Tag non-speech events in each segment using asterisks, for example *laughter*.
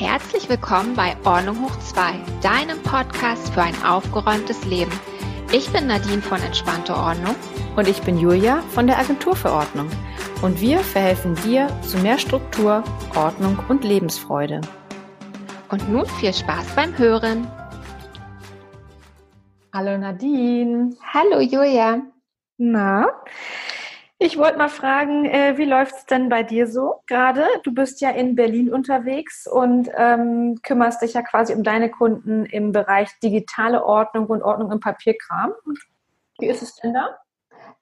Herzlich willkommen bei Ordnung hoch 2, deinem Podcast für ein aufgeräumtes Leben. Ich bin Nadine von Entspannte Ordnung. Und ich bin Julia von der Agentur für Ordnung. Und wir verhelfen dir zu mehr Struktur, Ordnung und Lebensfreude. Und nun viel Spaß beim Hören. Hallo Nadine. Hallo Julia. Na, ich wollte mal fragen, äh, wie läuft es denn bei dir so gerade? Du bist ja in Berlin unterwegs und ähm, kümmerst dich ja quasi um deine Kunden im Bereich digitale Ordnung und Ordnung im Papierkram. Wie ist es denn da?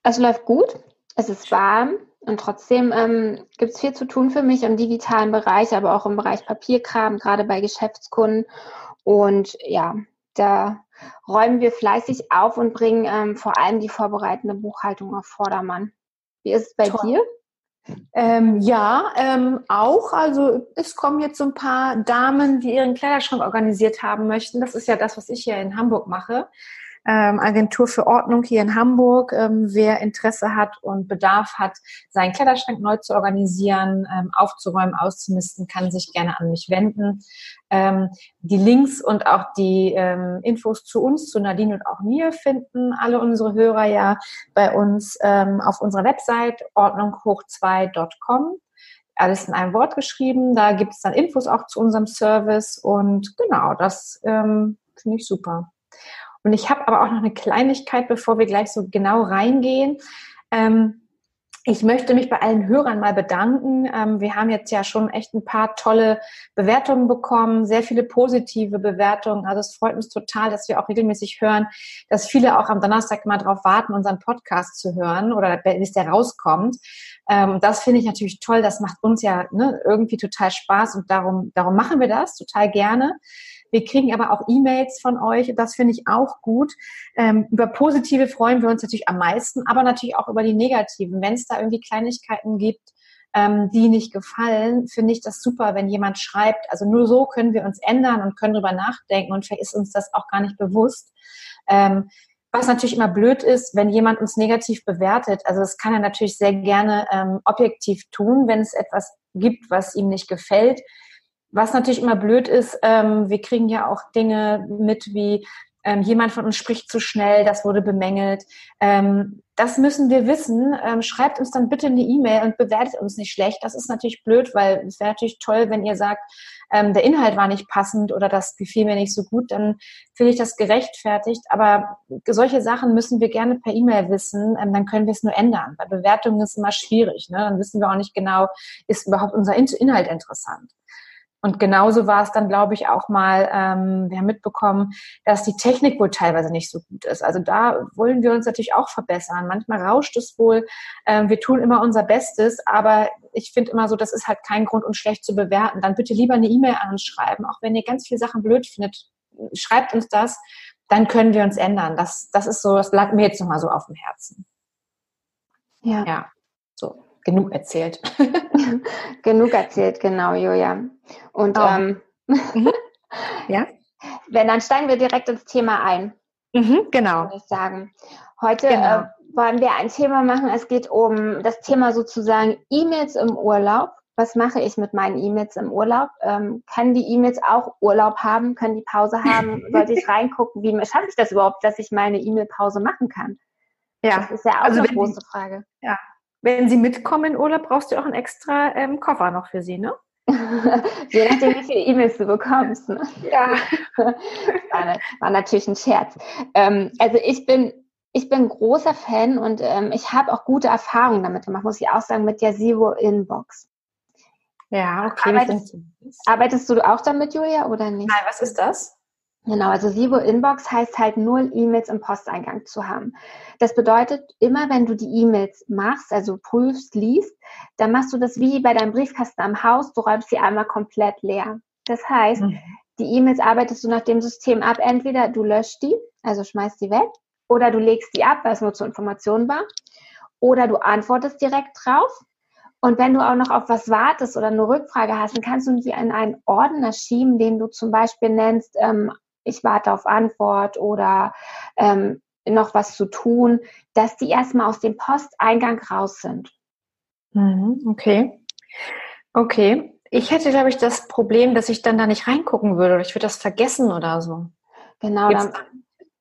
Es läuft gut, es ist warm und trotzdem ähm, gibt es viel zu tun für mich im digitalen Bereich, aber auch im Bereich Papierkram, gerade bei Geschäftskunden. Und ja, da räumen wir fleißig auf und bringen ähm, vor allem die vorbereitende Buchhaltung auf Vordermann. Wie ist es bei Toll. dir? Ähm, ja, ähm, auch. Also es kommen jetzt so ein paar Damen, die ihren Kleiderschrank organisiert haben möchten. Das ist ja das, was ich hier in Hamburg mache ähm, Agentur für Ordnung hier in Hamburg. Ähm, wer Interesse hat und Bedarf hat, seinen Kleiderschrank neu zu organisieren, ähm, aufzuräumen, auszumisten, kann sich gerne an mich wenden. Ähm, die Links und auch die ähm, Infos zu uns, zu Nadine und auch mir finden alle unsere Hörer ja bei uns ähm, auf unserer Website ordnunghoch2.com alles in einem Wort geschrieben. Da gibt es dann Infos auch zu unserem Service und genau, das ähm, finde ich super. Und ich habe aber auch noch eine Kleinigkeit, bevor wir gleich so genau reingehen. Ähm, ich möchte mich bei allen Hörern mal bedanken. Ähm, wir haben jetzt ja schon echt ein paar tolle Bewertungen bekommen, sehr viele positive Bewertungen. Also es freut uns total, dass wir auch regelmäßig hören, dass viele auch am Donnerstag mal drauf warten, unseren Podcast zu hören oder bis der rauskommt. Ähm, das finde ich natürlich toll. Das macht uns ja ne, irgendwie total Spaß und darum, darum machen wir das total gerne. Wir kriegen aber auch E-Mails von euch. Das finde ich auch gut. Ähm, über positive freuen wir uns natürlich am meisten, aber natürlich auch über die negativen. Wenn es da irgendwie Kleinigkeiten gibt, ähm, die nicht gefallen, finde ich das super, wenn jemand schreibt. Also nur so können wir uns ändern und können drüber nachdenken und vielleicht ist uns das auch gar nicht bewusst. Ähm, was natürlich immer blöd ist, wenn jemand uns negativ bewertet. Also das kann er natürlich sehr gerne ähm, objektiv tun, wenn es etwas gibt, was ihm nicht gefällt. Was natürlich immer blöd ist, ähm, wir kriegen ja auch Dinge mit wie ähm, jemand von uns spricht zu schnell, das wurde bemängelt. Ähm, das müssen wir wissen. Ähm, schreibt uns dann bitte eine E-Mail und bewertet uns nicht schlecht. Das ist natürlich blöd, weil es wäre natürlich toll, wenn ihr sagt, ähm, der Inhalt war nicht passend oder das gefiel mir nicht so gut, dann finde ich das gerechtfertigt. Aber solche Sachen müssen wir gerne per E-Mail wissen, ähm, dann können wir es nur ändern. Bei Bewertungen ist es immer schwierig. Ne? Dann wissen wir auch nicht genau, ist überhaupt unser Inhalt interessant. Und genauso war es dann, glaube ich, auch mal, ähm, wir haben mitbekommen, dass die Technik wohl teilweise nicht so gut ist. Also da wollen wir uns natürlich auch verbessern. Manchmal rauscht es wohl. Ähm, wir tun immer unser Bestes, aber ich finde immer so, das ist halt kein Grund, uns schlecht zu bewerten. Dann bitte lieber eine E-Mail an uns schreiben. Auch wenn ihr ganz viele Sachen blöd findet, schreibt uns das. Dann können wir uns ändern. Das, das ist so, das lag mir jetzt nochmal so auf dem Herzen. Ja. Ja, so genug erzählt. *laughs* genug erzählt, genau, Julia. Und oh. ähm, mhm. *laughs* ja? Wenn, dann steigen wir direkt ins Thema ein. Mhm, genau. Würde ich sagen. Heute genau. äh, wollen wir ein Thema machen. Es geht um das Thema sozusagen E-Mails im Urlaub. Was mache ich mit meinen E-Mails im Urlaub? Ähm, können die E-Mails auch Urlaub haben? Können die Pause haben? *laughs* Sollte ich reingucken? Wie schaffe ich das überhaupt, dass ich meine E-Mail-Pause machen kann? Ja. Das ist ja auch also eine große Frage. Ja, wenn Sie mitkommen in Urlaub, brauchst du auch einen extra ähm, Koffer noch für Sie, ne? *laughs* Je nachdem, wie viele E-Mails du bekommst. Ne? Ja. *laughs* war, war, natürlich ein Scherz. Ähm, also ich bin, ich bin großer Fan und ähm, ich habe auch gute Erfahrungen damit gemacht, muss ich auch sagen, mit der Zero Inbox. Ja, okay. Arbeitest, arbeitest du auch damit, Julia, oder nicht? Nein, was ist das? Genau, also Sibo Inbox heißt halt null E-Mails im Posteingang zu haben. Das bedeutet, immer wenn du die E-Mails machst, also prüfst, liest, dann machst du das wie bei deinem Briefkasten am Haus, du räumst sie einmal komplett leer. Das heißt, mhm. die E-Mails arbeitest du nach dem System ab. Entweder du löscht die, also schmeißt die weg, oder du legst die ab, weil es nur zur Information war, oder du antwortest direkt drauf. Und wenn du auch noch auf was wartest oder eine Rückfrage hast, dann kannst du die in einen Ordner schieben, den du zum Beispiel nennst ähm, ich warte auf Antwort oder ähm, noch was zu tun, dass die erstmal aus dem Posteingang raus sind. Mhm, okay. Okay. Ich hätte, glaube ich, das Problem, dass ich dann da nicht reingucken würde oder ich würde das vergessen oder so. Genau, dann,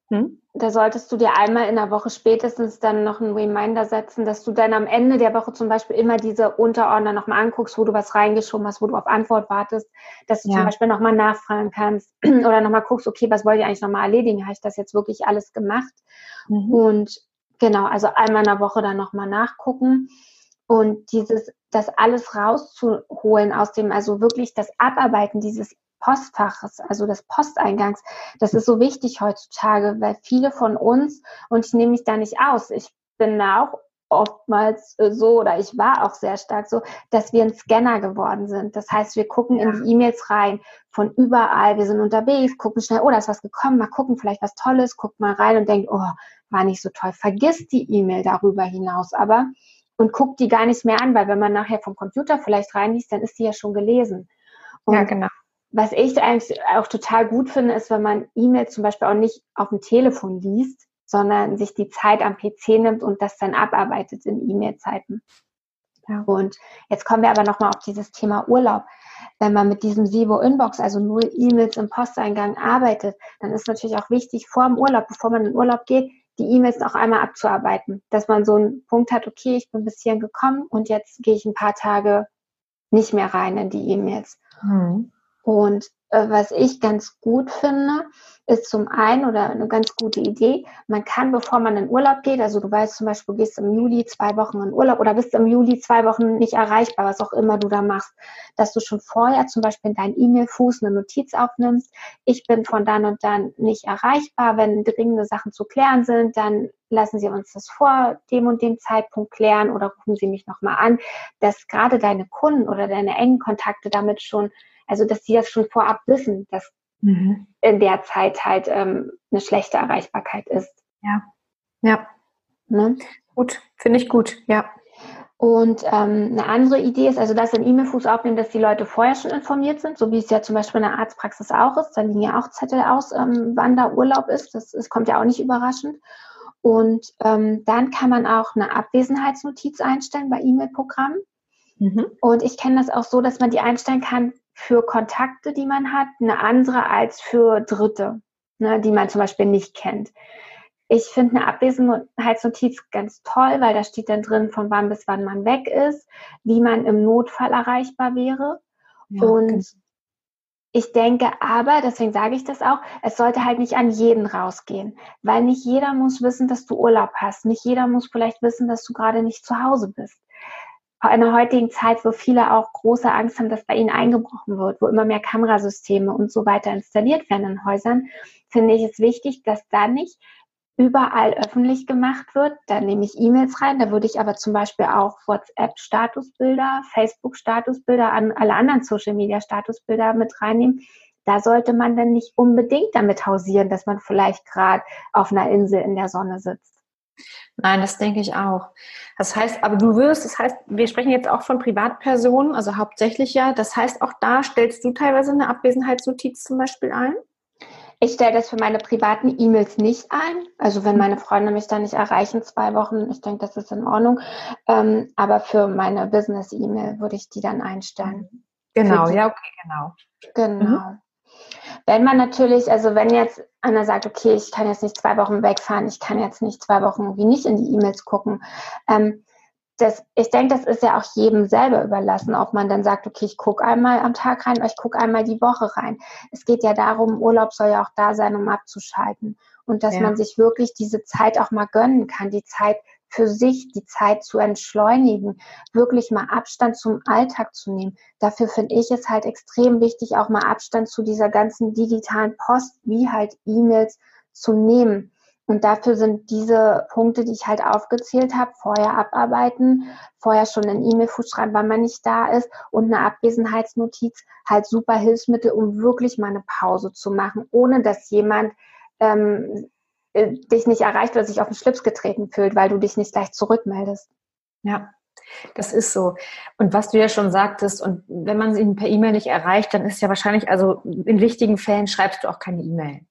hm? Da solltest du dir einmal in der Woche spätestens dann noch einen Reminder setzen, dass du dann am Ende der Woche zum Beispiel immer diese Unterordner nochmal anguckst, wo du was reingeschoben hast, wo du auf Antwort wartest, dass du ja. zum Beispiel nochmal nachfragen kannst *clears throat* oder nochmal guckst, okay, was wollt ihr eigentlich nochmal erledigen? Habe ich das jetzt wirklich alles gemacht? Mhm. Und genau, also einmal in der Woche dann nochmal nachgucken. Und dieses, das alles rauszuholen aus dem, also wirklich das Abarbeiten dieses Postfaches, also des Posteingangs, das ist so wichtig heutzutage, weil viele von uns, und ich nehme mich da nicht aus, ich bin da auch oftmals äh, so oder ich war auch sehr stark so, dass wir ein Scanner geworden sind. Das heißt, wir gucken ja. in die E-Mails rein von überall, wir sind unterwegs, gucken schnell, oh, da ist was gekommen, mal gucken, vielleicht was Tolles, guckt mal rein und denkt, oh, war nicht so toll. Vergiss die E-Mail darüber hinaus aber und guckt die gar nicht mehr an, weil wenn man nachher vom Computer vielleicht reinliest, dann ist die ja schon gelesen. Und ja, genau was ich eigentlich auch total gut finde, ist, wenn man E-Mails zum Beispiel auch nicht auf dem Telefon liest, sondern sich die Zeit am PC nimmt und das dann abarbeitet in E-Mail-Zeiten. Ja. Und jetzt kommen wir aber nochmal auf dieses Thema Urlaub. Wenn man mit diesem Sivo Inbox, also nur E-Mails im Posteingang arbeitet, dann ist natürlich auch wichtig, vor dem Urlaub, bevor man in den Urlaub geht, die E-Mails auch einmal abzuarbeiten. Dass man so einen Punkt hat, okay, ich bin bis hierhin gekommen und jetzt gehe ich ein paar Tage nicht mehr rein in die E-Mails. Mhm. Und was ich ganz gut finde, ist zum einen oder eine ganz gute Idee, man kann, bevor man in Urlaub geht, also du weißt zum Beispiel, gehst im Juli zwei Wochen in Urlaub oder bist im Juli zwei Wochen nicht erreichbar, was auch immer du da machst, dass du schon vorher zum Beispiel in deinen E-Mail-Fuß eine Notiz aufnimmst, ich bin von dann und dann nicht erreichbar, wenn dringende Sachen zu klären sind, dann lassen Sie uns das vor dem und dem Zeitpunkt klären oder rufen Sie mich nochmal an, dass gerade deine Kunden oder deine engen Kontakte damit schon also, dass sie das schon vorab wissen, dass mhm. in der Zeit halt ähm, eine schlechte Erreichbarkeit ist. Ja, ja. Ne? Gut, finde ich gut, ja. Und ähm, eine andere Idee ist, also das in E-Mail-Fuß aufnehmen, dass die Leute vorher schon informiert sind, so wie es ja zum Beispiel in der Arztpraxis auch ist. Da liegen ja auch Zettel aus, ähm, wann da Urlaub ist. Das, das kommt ja auch nicht überraschend. Und ähm, dann kann man auch eine Abwesenheitsnotiz einstellen bei E-Mail-Programmen. Mhm. Und ich kenne das auch so, dass man die einstellen kann für Kontakte, die man hat, eine andere als für Dritte, ne, die man zum Beispiel nicht kennt. Ich finde eine Abwesenheitsnotiz ganz toll, weil da steht dann drin, von wann bis wann man weg ist, wie man im Notfall erreichbar wäre. Ja, und genau. ich denke aber, deswegen sage ich das auch, es sollte halt nicht an jeden rausgehen, weil nicht jeder muss wissen, dass du Urlaub hast. Nicht jeder muss vielleicht wissen, dass du gerade nicht zu Hause bist in der heutigen Zeit, wo viele auch große Angst haben, dass bei ihnen eingebrochen wird, wo immer mehr Kamerasysteme und so weiter installiert werden in Häusern, finde ich es wichtig, dass da nicht überall öffentlich gemacht wird. Da nehme ich E-Mails rein, da würde ich aber zum Beispiel auch WhatsApp-Statusbilder, Facebook-Statusbilder, an alle anderen Social-Media-Statusbilder mit reinnehmen. Da sollte man dann nicht unbedingt damit hausieren, dass man vielleicht gerade auf einer Insel in der Sonne sitzt. Nein, das denke ich auch. Das heißt, aber du wirst, das heißt, wir sprechen jetzt auch von Privatpersonen, also hauptsächlich ja. Das heißt, auch da stellst du teilweise eine Abwesenheitsnotiz zum Beispiel ein? Ich stelle das für meine privaten E-Mails nicht ein. Also wenn meine Freunde mich da nicht erreichen, zwei Wochen, ich denke, das ist in Ordnung. Ähm, aber für meine Business-E-Mail würde ich die dann einstellen. Genau, ja, okay, genau. Genau. Mhm. Wenn man natürlich, also wenn jetzt einer sagt, okay, ich kann jetzt nicht zwei Wochen wegfahren, ich kann jetzt nicht zwei Wochen wie nicht in die E-Mails gucken. Ähm, das, ich denke, das ist ja auch jedem selber überlassen, ob man dann sagt, okay, ich gucke einmal am Tag rein oder ich gucke einmal die Woche rein. Es geht ja darum, Urlaub soll ja auch da sein, um abzuschalten. Und dass ja. man sich wirklich diese Zeit auch mal gönnen kann, die Zeit für sich die Zeit zu entschleunigen, wirklich mal Abstand zum Alltag zu nehmen. Dafür finde ich es halt extrem wichtig, auch mal Abstand zu dieser ganzen digitalen Post, wie halt E-Mails zu nehmen. Und dafür sind diese Punkte, die ich halt aufgezählt habe, vorher abarbeiten, vorher schon ein E-Mail-Fuß schreiben, wann man nicht da ist und eine Abwesenheitsnotiz halt super Hilfsmittel, um wirklich mal eine Pause zu machen, ohne dass jemand ähm, äh, dich nicht erreicht oder sich auf den Schlips getreten fühlt, weil du dich nicht gleich zurückmeldest. Ja, das ist so. Und was du ja schon sagtest, und wenn man ihn per E-Mail nicht erreicht, dann ist ja wahrscheinlich, also in wichtigen Fällen schreibst du auch keine E-Mail.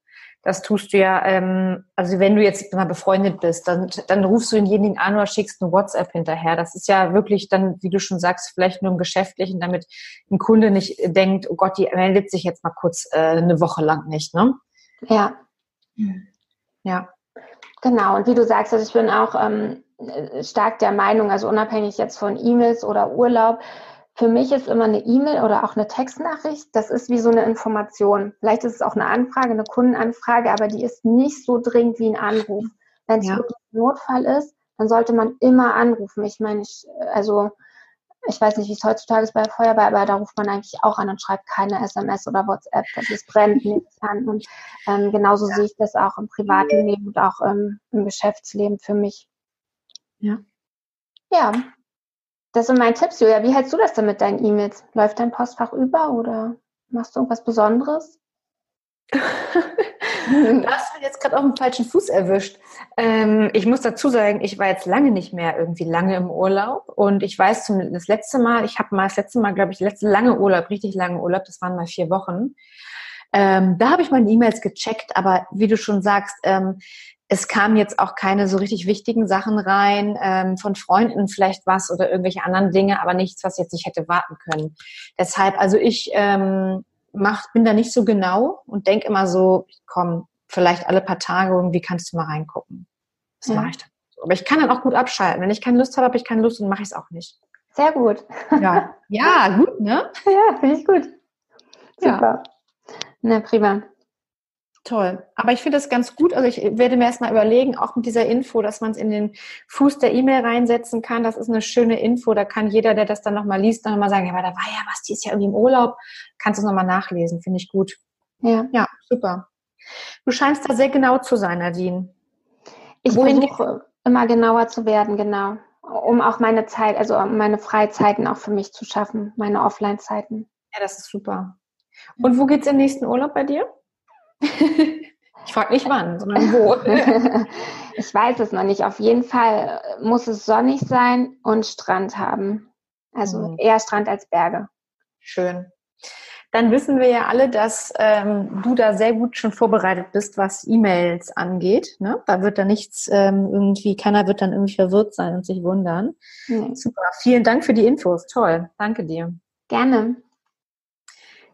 Das tust du ja, ähm, also wenn du jetzt mal befreundet bist, dann, dann rufst du denjenigen an oder schickst eine WhatsApp hinterher. Das ist ja wirklich dann, wie du schon sagst, vielleicht nur im Geschäftlichen, damit ein Kunde nicht denkt, oh Gott, die meldet sich jetzt mal kurz äh, eine Woche lang nicht, ne? Ja. Ja. Genau, und wie du sagst, also ich bin auch ähm, stark der Meinung, also unabhängig jetzt von E-Mails oder Urlaub, für mich ist immer eine E-Mail oder auch eine Textnachricht, das ist wie so eine Information. Vielleicht ist es auch eine Anfrage, eine Kundenanfrage, aber die ist nicht so dringend wie ein Anruf. Wenn es ja. wirklich ein Notfall ist, dann sollte man immer anrufen. Ich meine, ich, also ich weiß nicht, wie es heutzutage ist bei der Feuerwehr, aber da ruft man eigentlich auch an und schreibt keine SMS oder WhatsApp. Das ist brennt nichts an. Und ähm, genauso ja. sehe ich das auch im privaten Leben und auch ähm, im Geschäftsleben für mich. Ja. Ja, das sind meine Tipps, Julia. Wie hältst du das denn mit deinen E-Mails? Läuft dein Postfach über oder machst du irgendwas Besonderes? *laughs* Du hast jetzt gerade auf dem falschen Fuß erwischt. Ähm, ich muss dazu sagen, ich war jetzt lange nicht mehr irgendwie lange im Urlaub und ich weiß zum das letzte Mal, ich habe mal das letzte Mal, glaube ich, letzte lange Urlaub, richtig lange Urlaub, das waren mal vier Wochen. Ähm, da habe ich meine E-Mails gecheckt, aber wie du schon sagst, ähm, es kamen jetzt auch keine so richtig wichtigen Sachen rein, ähm, von Freunden vielleicht was oder irgendwelche anderen Dinge, aber nichts, was jetzt nicht hätte warten können. Deshalb, also ich ähm, mach, bin da nicht so genau und denke immer so, komm, vielleicht alle paar Tage irgendwie kannst du mal reingucken. Das ja. mache ich dann. Aber ich kann dann auch gut abschalten. Wenn ich keine Lust habe, habe ich keine Lust und mache ich es auch nicht. Sehr gut. Ja, *laughs* ja gut, ne? Ja, finde ich gut. Super. Ja. Na, prima. Toll. Aber ich finde das ganz gut. Also ich werde mir erstmal überlegen, auch mit dieser Info, dass man es in den Fuß der E-Mail reinsetzen kann. Das ist eine schöne Info. Da kann jeder, der das dann nochmal liest, dann nochmal sagen, ja, aber da war ja was, die ist ja irgendwie im Urlaub. Kannst du es nochmal nachlesen. Finde ich gut. Ja. Ja, super. Du scheinst da sehr genau zu sein, Nadine. Ich Wohin versuche immer genauer zu werden, genau. Um auch meine Zeit, also meine Freizeiten auch für mich zu schaffen, meine Offline-Zeiten. Ja, das ist super. Und wo geht's im nächsten Urlaub bei dir? Ich frage nicht wann, sondern wo. *laughs* ich weiß es noch nicht. Auf jeden Fall muss es sonnig sein und Strand haben. Also mhm. eher Strand als Berge. Schön. Dann wissen wir ja alle, dass ähm, du da sehr gut schon vorbereitet bist, was E-Mails angeht. Ne? Da wird da nichts ähm, irgendwie, keiner wird dann irgendwie verwirrt sein und sich wundern. Mhm. Super. Vielen Dank für die Infos. Toll. Danke dir. Gerne.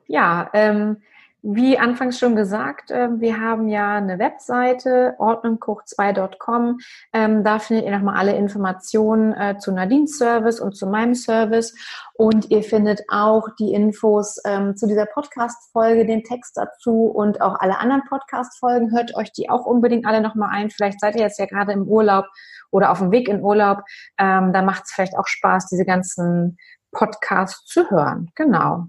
Ja, ähm, wie anfangs schon gesagt, ähm, wir haben ja eine Webseite, ordnungkoch2.com. Ähm, da findet ihr nochmal alle Informationen äh, zu Nadines Service und zu meinem Service. Und ihr findet auch die Infos ähm, zu dieser Podcast-Folge, den Text dazu und auch alle anderen Podcast-Folgen. Hört euch die auch unbedingt alle nochmal ein. Vielleicht seid ihr jetzt ja gerade im Urlaub oder auf dem Weg in Urlaub. da macht es vielleicht auch Spaß, diese ganzen Podcasts zu hören. Genau.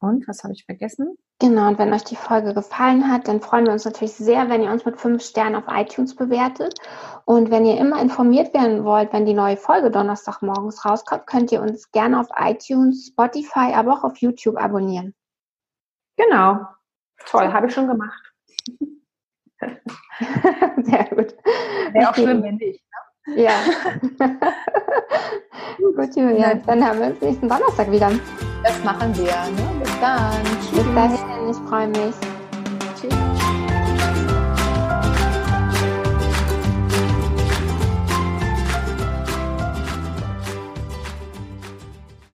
Und was habe ich vergessen? Genau, und wenn euch die Folge gefallen hat, dann freuen wir uns natürlich sehr, wenn ihr uns mit fünf Sternen auf iTunes bewertet. Und wenn ihr immer informiert werden wollt, wenn die neue Folge Donnerstagmorgens rauskommt, könnt ihr uns gerne auf iTunes, Spotify, aber auch auf YouTube abonnieren. Genau. Toll, habe ich schon gemacht. *laughs* sehr gut. Wäre auch schlimm, wenn nicht. Ne? Ja. *laughs* gut, Julia. Dann haben wir uns nächsten Donnerstag wieder. Das machen wir. Ne? Bis dann. Bis dahin, ich freue mich. Tschüss.